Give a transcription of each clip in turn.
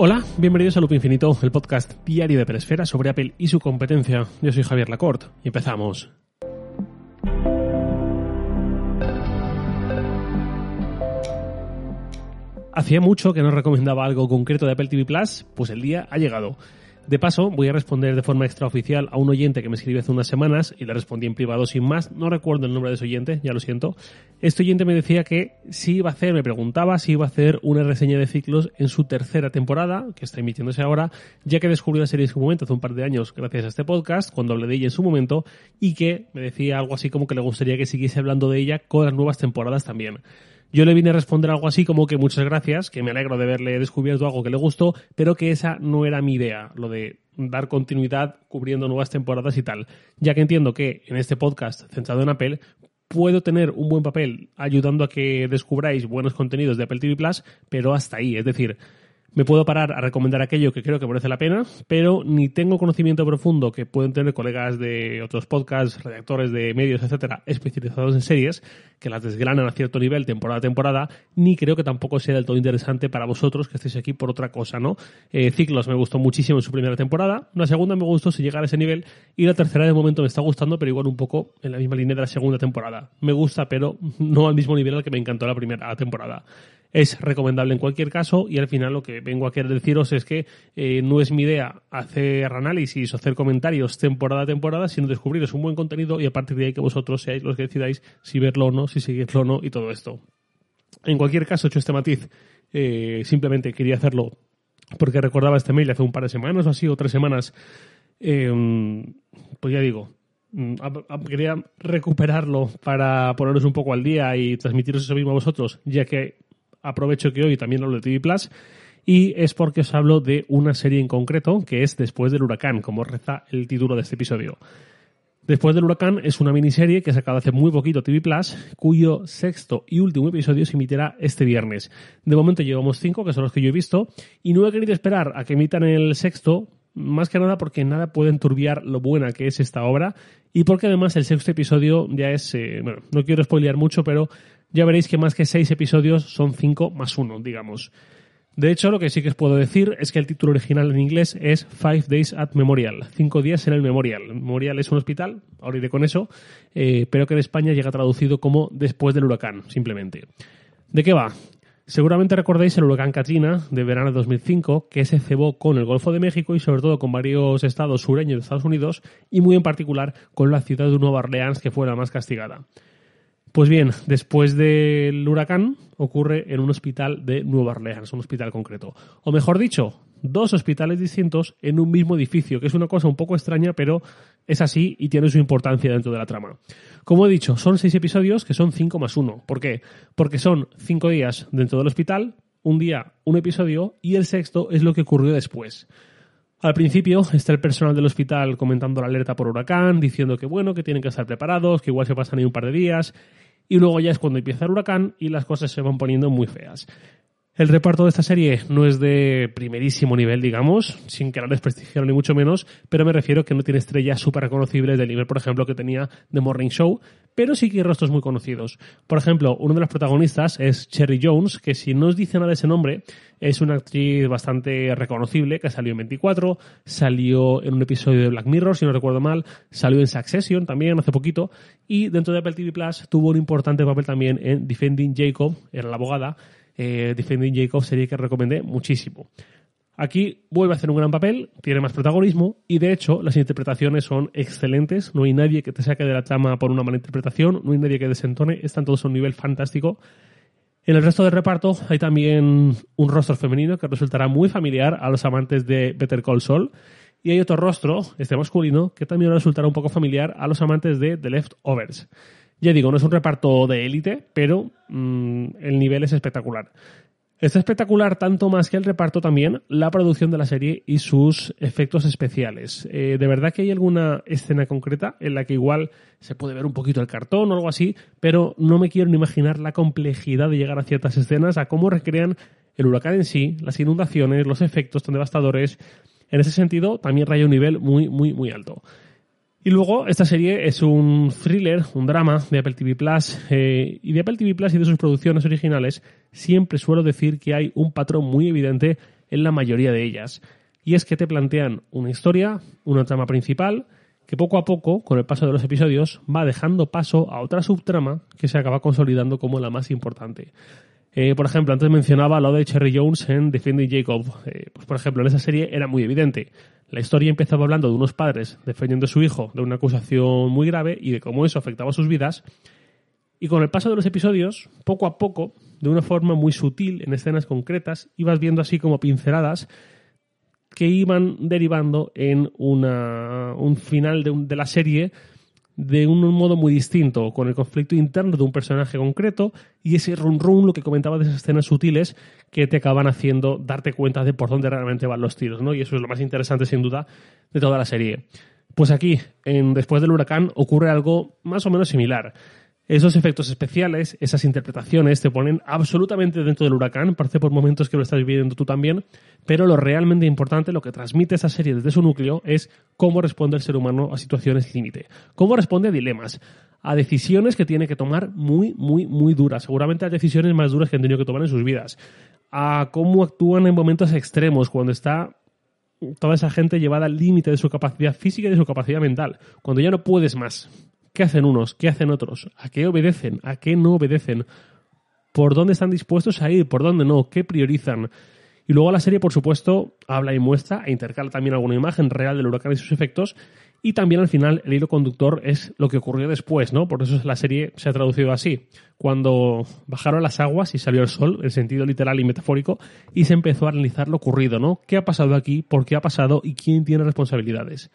Hola, bienvenidos a Loop Infinito, el podcast diario de Peresfera sobre Apple y su competencia. Yo soy Javier Lacorte y empezamos. Hacía mucho que no recomendaba algo concreto de Apple TV Plus, pues el día ha llegado. De paso, voy a responder de forma extraoficial a un oyente que me escribió hace unas semanas y le respondí en privado sin más. No recuerdo el nombre de ese oyente, ya lo siento. Este oyente me decía que si iba a hacer, me preguntaba si iba a hacer una reseña de ciclos en su tercera temporada, que está emitiéndose ahora, ya que descubrió la serie en su momento hace un par de años gracias a este podcast, cuando hablé de ella en su momento, y que me decía algo así como que le gustaría que siguiese hablando de ella con las nuevas temporadas también. Yo le vine a responder algo así como que muchas gracias, que me alegro de haberle descubierto algo que le gustó, pero que esa no era mi idea, lo de dar continuidad cubriendo nuevas temporadas y tal, ya que entiendo que en este podcast centrado en Apple puedo tener un buen papel ayudando a que descubráis buenos contenidos de Apple TV Plus, pero hasta ahí, es decir, me puedo parar a recomendar aquello que creo que merece la pena, pero ni tengo conocimiento profundo que pueden tener colegas de otros podcasts, redactores de medios, etcétera, especializados en series, que las desgranan a cierto nivel temporada a temporada, ni creo que tampoco sea del todo interesante para vosotros que estéis aquí por otra cosa, ¿no? Eh, Ciclos me gustó muchísimo en su primera temporada, la segunda me gustó si llegar a ese nivel, y la tercera de momento me está gustando, pero igual un poco en la misma línea de la segunda temporada. Me gusta, pero no al mismo nivel al que me encantó la primera temporada es recomendable en cualquier caso y al final lo que vengo a querer deciros es que eh, no es mi idea hacer análisis o hacer comentarios temporada a temporada, sino descubriros un buen contenido y a partir de ahí que vosotros seáis los que decidáis si verlo o no, si seguirlo o no y todo esto. En cualquier caso, hecho este matiz, eh, simplemente quería hacerlo porque recordaba este mail hace un par de semanas o así, o tres semanas, eh, pues ya digo, mm, quería recuperarlo para poneros un poco al día y transmitiros eso mismo a vosotros, ya que aprovecho que hoy también hablo de TV Plus y es porque os hablo de una serie en concreto que es Después del huracán, como reza el título de este episodio. Después del huracán es una miniserie que ha sacado hace muy poquito TV Plus, cuyo sexto y último episodio se emitirá este viernes. De momento llevamos cinco, que son los que yo he visto, y no he querido esperar a que emitan el sexto, más que nada porque nada puede enturbiar lo buena que es esta obra, y porque además el sexto episodio ya es, eh, bueno, no quiero spoilear mucho, pero ya veréis que más que seis episodios son cinco más uno, digamos. De hecho, lo que sí que os puedo decir es que el título original en inglés es Five Days at Memorial, cinco días en el Memorial. Memorial es un hospital, ahora iré con eso, eh, pero que en España llega traducido como Después del huracán, simplemente. ¿De qué va? Seguramente recordáis el huracán Katrina de verano de 2005, que se cebó con el Golfo de México y sobre todo con varios estados sureños de Estados Unidos y muy en particular con la ciudad de Nueva Orleans, que fue la más castigada. Pues bien, después del huracán ocurre en un hospital de Nueva Orleans, un hospital concreto. O mejor dicho, dos hospitales distintos en un mismo edificio, que es una cosa un poco extraña, pero es así y tiene su importancia dentro de la trama. Como he dicho, son seis episodios que son cinco más uno. ¿Por qué? Porque son cinco días dentro del hospital, un día un episodio y el sexto es lo que ocurrió después. Al principio está el personal del hospital comentando la alerta por huracán, diciendo que bueno, que tienen que estar preparados, que igual se pasan ahí un par de días, y luego ya es cuando empieza el huracán y las cosas se van poniendo muy feas. El reparto de esta serie no es de primerísimo nivel, digamos, sin que la desprestigiaran ni mucho menos, pero me refiero que no tiene estrellas súper reconocibles del nivel, por ejemplo, que tenía The Morning Show, pero sí que hay rostros muy conocidos. Por ejemplo, uno de los protagonistas es Cherry Jones, que si no os dice nada de ese nombre, es una actriz bastante reconocible, que salió en 24, salió en un episodio de Black Mirror, si no recuerdo mal, salió en Succession también hace poquito, y dentro de Apple TV Plus tuvo un importante papel también en Defending Jacob, era la abogada, eh, Defending Jacob sería que recomendé muchísimo. Aquí vuelve a hacer un gran papel, tiene más protagonismo y de hecho las interpretaciones son excelentes. No hay nadie que te saque de la trama por una mala interpretación, no hay nadie que desentone, están todos a un nivel fantástico. En el resto del reparto hay también un rostro femenino que resultará muy familiar a los amantes de Better Call Saul y hay otro rostro, este masculino, que también resultará un poco familiar a los amantes de The Leftovers. Ya digo, no es un reparto de élite, pero mm, el nivel es espectacular. Es espectacular tanto más que el reparto también, la producción de la serie y sus efectos especiales. Eh, de verdad que hay alguna escena concreta en la que igual se puede ver un poquito el cartón o algo así, pero no me quiero ni imaginar la complejidad de llegar a ciertas escenas, a cómo recrean el huracán en sí, las inundaciones, los efectos tan devastadores. En ese sentido, también raya un nivel muy, muy, muy alto. Y luego, esta serie es un thriller, un drama de Apple TV Plus. Eh, y de Apple TV Plus y de sus producciones originales, siempre suelo decir que hay un patrón muy evidente en la mayoría de ellas. Y es que te plantean una historia, una trama principal, que poco a poco, con el paso de los episodios, va dejando paso a otra subtrama que se acaba consolidando como la más importante. Eh, por ejemplo, antes mencionaba lo de Cherry Jones en Defending Jacob. Eh, pues, por ejemplo, en esa serie era muy evidente. La historia empezaba hablando de unos padres defendiendo a su hijo de una acusación muy grave y de cómo eso afectaba sus vidas. Y con el paso de los episodios, poco a poco, de una forma muy sutil, en escenas concretas, ibas viendo así como pinceladas que iban derivando en una, un final de, de la serie de un modo muy distinto, con el conflicto interno de un personaje concreto y ese run run, lo que comentaba de esas escenas sutiles que te acaban haciendo darte cuenta de por dónde realmente van los tiros, ¿no? Y eso es lo más interesante, sin duda, de toda la serie. Pues aquí, en Después del huracán, ocurre algo más o menos similar. Esos efectos especiales, esas interpretaciones te ponen absolutamente dentro del huracán, parece por momentos que lo estás viviendo tú también, pero lo realmente importante, lo que transmite esa serie desde su núcleo es cómo responde el ser humano a situaciones límite, cómo responde a dilemas, a decisiones que tiene que tomar muy, muy, muy duras, seguramente a decisiones más duras que han tenido que tomar en sus vidas, a cómo actúan en momentos extremos, cuando está toda esa gente llevada al límite de su capacidad física y de su capacidad mental, cuando ya no puedes más ¿Qué hacen unos? ¿Qué hacen otros? ¿A qué obedecen? ¿A qué no obedecen? ¿Por dónde están dispuestos a ir? ¿Por dónde no? ¿Qué priorizan? Y luego la serie, por supuesto, habla y muestra e intercala también alguna imagen real del huracán y sus efectos. Y también al final el hilo conductor es lo que ocurrió después, ¿no? Por eso la serie se ha traducido así. Cuando bajaron las aguas y salió el sol, en sentido literal y metafórico, y se empezó a analizar lo ocurrido, ¿no? ¿Qué ha pasado aquí? ¿Por qué ha pasado? ¿Y quién tiene responsabilidades?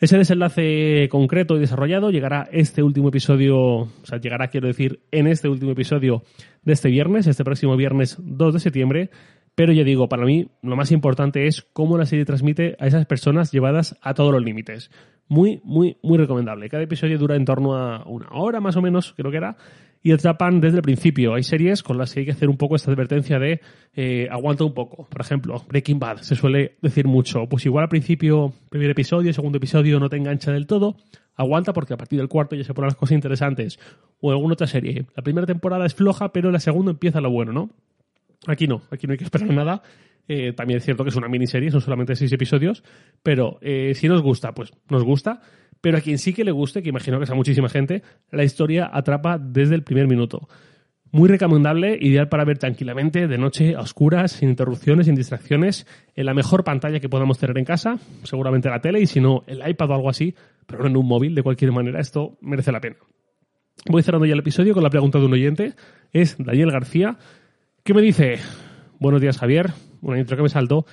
Ese desenlace concreto y desarrollado llegará este último episodio, o sea, llegará, quiero decir, en este último episodio de este viernes, este próximo viernes 2 de septiembre. Pero ya digo, para mí lo más importante es cómo la serie transmite a esas personas llevadas a todos los límites. Muy, muy, muy recomendable. Cada episodio dura en torno a una hora más o menos, creo que era, y atrapan desde el principio. Hay series con las que hay que hacer un poco esta advertencia de eh, aguanta un poco. Por ejemplo, Breaking Bad se suele decir mucho. Pues igual al principio, primer episodio, segundo episodio no te engancha del todo. Aguanta porque a partir del cuarto ya se ponen las cosas interesantes. O alguna otra serie. La primera temporada es floja, pero la segunda empieza lo bueno, ¿no? Aquí no, aquí no hay que esperar nada. Eh, también es cierto que es una miniserie, son solamente seis episodios, pero eh, si nos gusta, pues nos gusta. Pero a quien sí que le guste, que imagino que sea muchísima gente, la historia atrapa desde el primer minuto. Muy recomendable, ideal para ver tranquilamente, de noche, a oscuras, sin interrupciones, sin distracciones, en la mejor pantalla que podamos tener en casa, seguramente la tele y si no, el iPad o algo así, pero no en un móvil, de cualquier manera, esto merece la pena. Voy cerrando ya el episodio con la pregunta de un oyente, es Daniel García, que me dice, buenos días Javier, una intro que me saltó,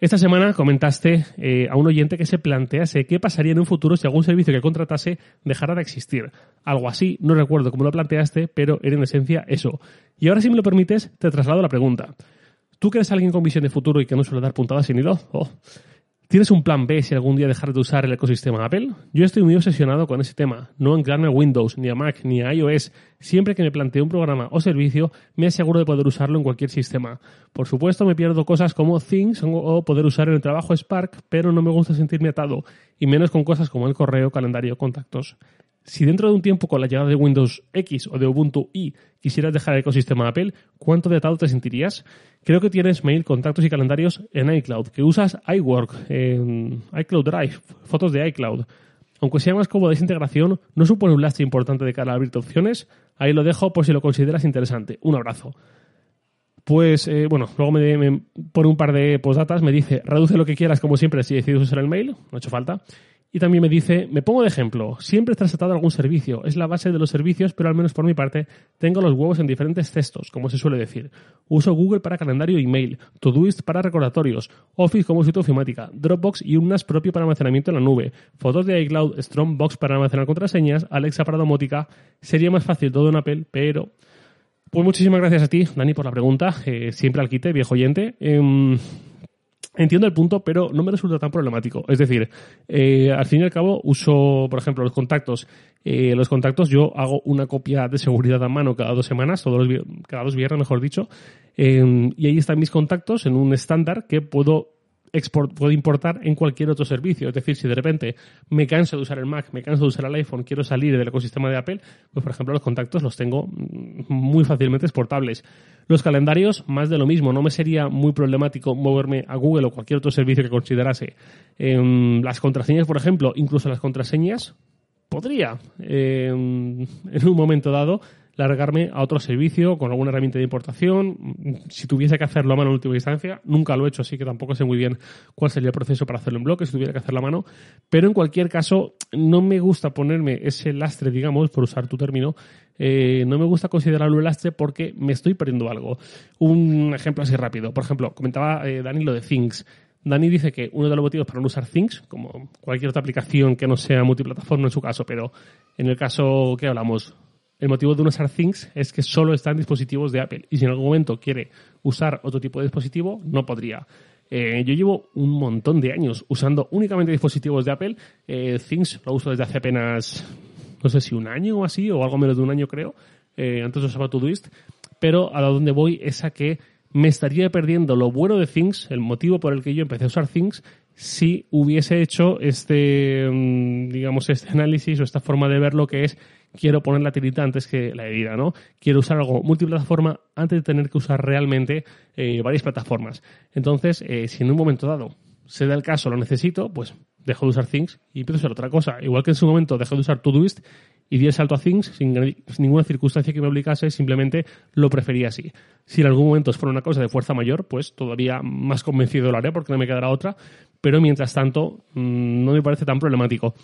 esta semana comentaste eh, a un oyente que se plantease qué pasaría en un futuro si algún servicio que contratase dejara de existir. Algo así, no recuerdo cómo lo planteaste, pero era en esencia eso. Y ahora, si me lo permites, te traslado la pregunta. ¿Tú eres alguien con visión de futuro y que no suele dar puntadas sin hilo? Oh, ¿Tienes un plan B si algún día dejar de usar el ecosistema Apple? Yo estoy muy obsesionado con ese tema. No anclarme a Windows, ni a Mac, ni a iOS. Siempre que me planteo un programa o servicio, me aseguro de poder usarlo en cualquier sistema. Por supuesto, me pierdo cosas como Things o poder usar en el trabajo Spark, pero no me gusta sentirme atado, y menos con cosas como el correo, calendario, contactos. Si dentro de un tiempo con la llegada de Windows X o de Ubuntu y quisieras dejar el ecosistema Apple, ¿cuánto de atado te sentirías? Creo que tienes mail, contactos y calendarios en iCloud, que usas iWork, en iCloud Drive, fotos de iCloud. Aunque sea más cómoda esa integración, no supone un lastre importante de cara a abrirte opciones. Ahí lo dejo por si lo consideras interesante. Un abrazo. Pues eh, bueno, luego me, pone un par de postdatas, me dice, reduce lo que quieras como siempre si decides usar el mail, no ha hecho falta. Y también me dice, me pongo de ejemplo, siempre estás atado a algún servicio, es la base de los servicios, pero al menos por mi parte tengo los huevos en diferentes cestos, como se suele decir. Uso Google para calendario y email, Todoist para recordatorios, Office como sitio ofimática, Dropbox y un NAS propio para almacenamiento en la nube, fotos de iCloud, Strongbox para almacenar contraseñas, Alexa para domótica. Sería más fácil todo en Apple, pero... Pues muchísimas gracias a ti, Dani, por la pregunta. Eh, siempre al quite, viejo oyente. Em, Entiendo el punto, pero no me resulta tan problemático. Es decir, eh, al fin y al cabo uso, por ejemplo, los contactos. Eh, los contactos yo hago una copia de seguridad a mano cada dos semanas, todos cada dos viernes, mejor dicho, eh, y ahí están mis contactos en un estándar que puedo export, puedo importar en cualquier otro servicio. Es decir, si de repente me canso de usar el Mac, me canso de usar el iPhone, quiero salir del ecosistema de Apple, pues por ejemplo los contactos los tengo mm, muy fácilmente exportables. Los calendarios, más de lo mismo. No me sería muy problemático moverme a Google o cualquier otro servicio que considerase. Em, las contraseñas, por ejemplo, incluso las contraseñas, podría em, en un momento dado largarme a otro servicio con alguna herramienta de importación. Si tuviese que hacerlo a mano en última instancia, nunca lo he hecho, así que tampoco sé muy bien cuál sería el proceso para hacerlo en bloque si tuviera que hacerlo a mano. Pero en cualquier caso, no me gusta ponerme ese lastre, digamos, por usar tu término, eh, no me gusta considerarlo el lastre porque me estoy perdiendo algo. Un ejemplo así rápido. Por ejemplo, comentaba eh, Dani lo de Things. Dani dice que uno de los motivos para no usar Things, como cualquier otra aplicación que no sea multiplataforma en su caso, pero en el caso que hablamos, el motivo de no usar Things es que solo está en dispositivos de Apple. Y si en algún momento quiere usar otro tipo de dispositivo, no podría. Eh, yo llevo un montón de años usando únicamente dispositivos de Apple. Eh, Things lo uso desde hace apenas, no sé si un año o así, o algo menos de un año creo. Eh, antes usaba Todoist. Pero a donde voy es a que me estaría perdiendo lo bueno de Things, el motivo por el que yo empecé a usar Things, si hubiese hecho este, mm, digamos, este análisis o esta forma de ver lo que es quiero poner la tirita antes que la herida, ¿no? Quiero usar algo multiplataforma antes de tener que usar realmente eh, varias plataformas. Entonces, eh, si en un momento dado se da el caso, lo necesito, pues dejo de usar Things y empiezo a usar otra cosa. Igual que en su momento dejé de usar Todoist y di el salto a Things sin, ninguna circunstancia que me obligase, simplemente lo prefería así. Si en algún momento fuera una cosa de fuerza mayor, pues todavía más convencido lo haré porque no me quedará otra, pero mientras tanto mm, no me parece tan problemático.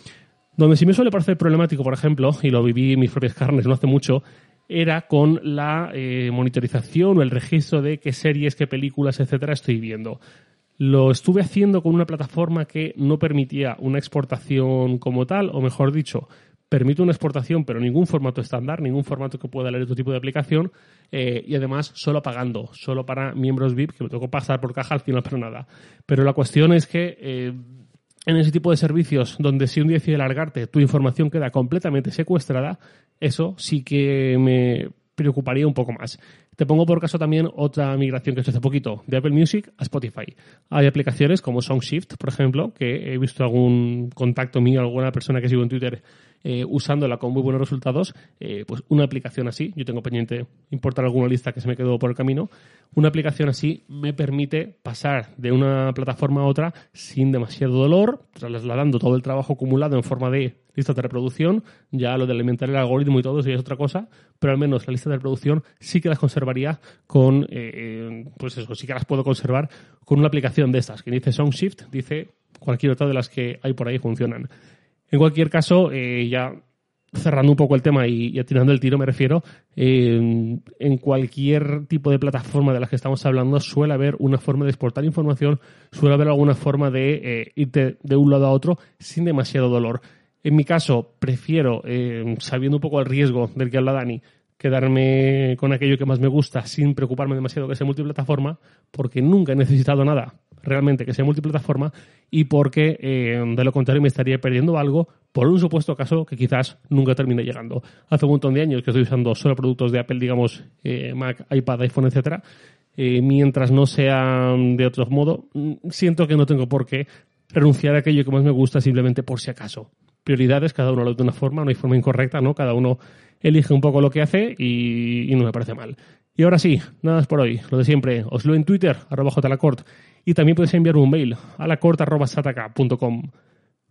Donde sí me suele parecer problemático, por ejemplo, y lo viví en mis propias carnes no hace mucho, era con la eh, monitorización o el registro de qué series, qué películas, etcétera, estoy viendo. Lo estuve haciendo con una plataforma que no permitía una exportación como tal, o mejor dicho, permite una exportación, pero ningún formato estándar, ningún formato que pueda leer otro tipo de aplicación, eh, y además solo pagando, solo para miembros VIP, que me tocó pasar por caja al final, pero nada. Pero la cuestión es que eh, en ese tipo de servicios donde si un día decide largarte, tu información queda completamente secuestrada, eso sí que me preocuparía un poco más. Te pongo por caso también otra migración que hecho hace poquito, de Apple Music a Spotify. Hay aplicaciones como SongShift, por ejemplo, que he visto algún contacto mío, alguna persona que sigo en Twitter eh, usándola con muy buenos resultados, eh, pues una aplicación así, yo tengo pendiente importar alguna lista que se me quedó por el camino, una aplicación así me permite pasar de una plataforma a otra sin demasiado dolor, trasladando todo el trabajo acumulado en forma de lista de reproducción, ya lo de alimentar el algoritmo y todo eso es otra cosa, pero al menos la lista de reproducción sí que las conservaría con, eh, pues eso, sí que las puedo conservar con una aplicación de estas, que dice SongShift, dice cualquier otra de las que hay por ahí funcionan. En cualquier caso, eh, ya cerrando un poco el tema y, atirando el tiro, me refiero, en cualquier tipo de plataforma de las que estamos hablando suele haber una forma de exportar información, suele haber alguna forma de eh, irte de un lado a otro sin demasiado dolor. En mi caso, prefiero, eh, sabiendo un poco el riesgo del que habla Dani, quedarme con aquello que más me gusta sin preocuparme demasiado que sea multiplataforma, porque nunca he necesitado nada realmente que sea multiplataforma y porque eh, de lo contrario me estaría perdiendo algo por un supuesto caso que quizás nunca termine llegando. Hace un montón de años que estoy usando solo productos de Apple, digamos eh, Mac, iPad, iPhone, etcétera. Eh, mientras no sean de otro modo, mm, siento que no tengo por qué renunciar a aquello que más me gusta simplemente por si acaso. Prioridades, cada uno lo de una forma, no hay forma incorrecta, ¿no? Cada uno elige un poco lo que hace y, no me parece mal. Y ahora sí, nada más por hoy. Lo de siempre, os lo en Twitter, arroba jlacort, y también puedes enviar un mail a lacort.sataka.com.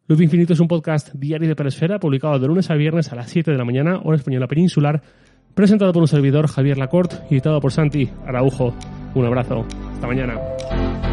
Luz Infinito es un podcast diario de Peresfera, publicado de lunes a viernes a las 7 de la mañana, hora española peninsular, presentado por un servidor, Javier Lacort, y editado por Santi Araujo. Un abrazo. Hasta mañana.